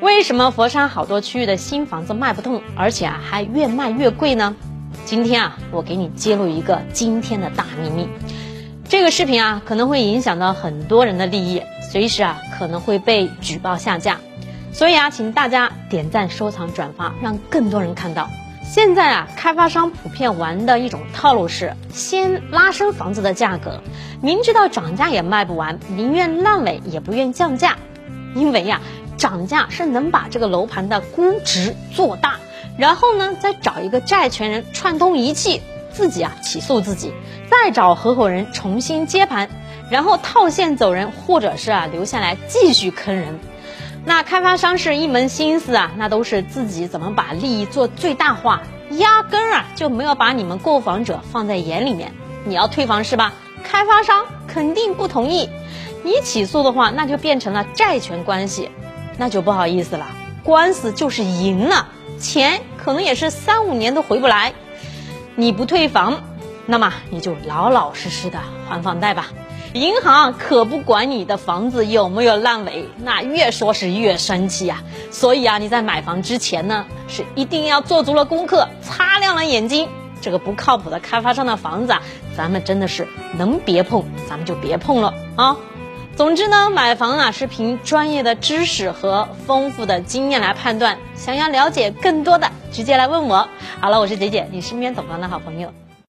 为什么佛山好多区域的新房子卖不动，而且啊还越卖越贵呢？今天啊，我给你揭露一个惊天的大秘密。这个视频啊，可能会影响到很多人的利益，随时啊可能会被举报下架。所以啊，请大家点赞、收藏、转发，让更多人看到。现在啊，开发商普遍玩的一种套路是，先拉升房子的价格，明知道涨价也卖不完，宁愿烂尾也不愿降价，因为呀，涨价是能把这个楼盘的估值做大，然后呢，再找一个债权人串通一气，自己啊起诉自己，再找合伙人重新接盘，然后套现走人，或者是啊留下来继续坑人。那开发商是一门心思啊，那都是自己怎么把利益做最大化，压根儿啊就没有把你们购房者放在眼里面。你要退房是吧？开发商肯定不同意，你起诉的话，那就变成了债权关系，那就不好意思了。官司就是赢了，钱可能也是三五年都回不来。你不退房，那么你就老老实实的还房贷吧。银行可不管你的房子有没有烂尾，那越说是越生气呀。所以啊，你在买房之前呢，是一定要做足了功课，擦亮了眼睛。这个不靠谱的开发商的房子啊，咱们真的是能别碰，咱们就别碰了啊。总之呢，买房啊是凭专业的知识和丰富的经验来判断。想要了解更多的，直接来问我。好了，我是姐姐，你身边懂房的好朋友。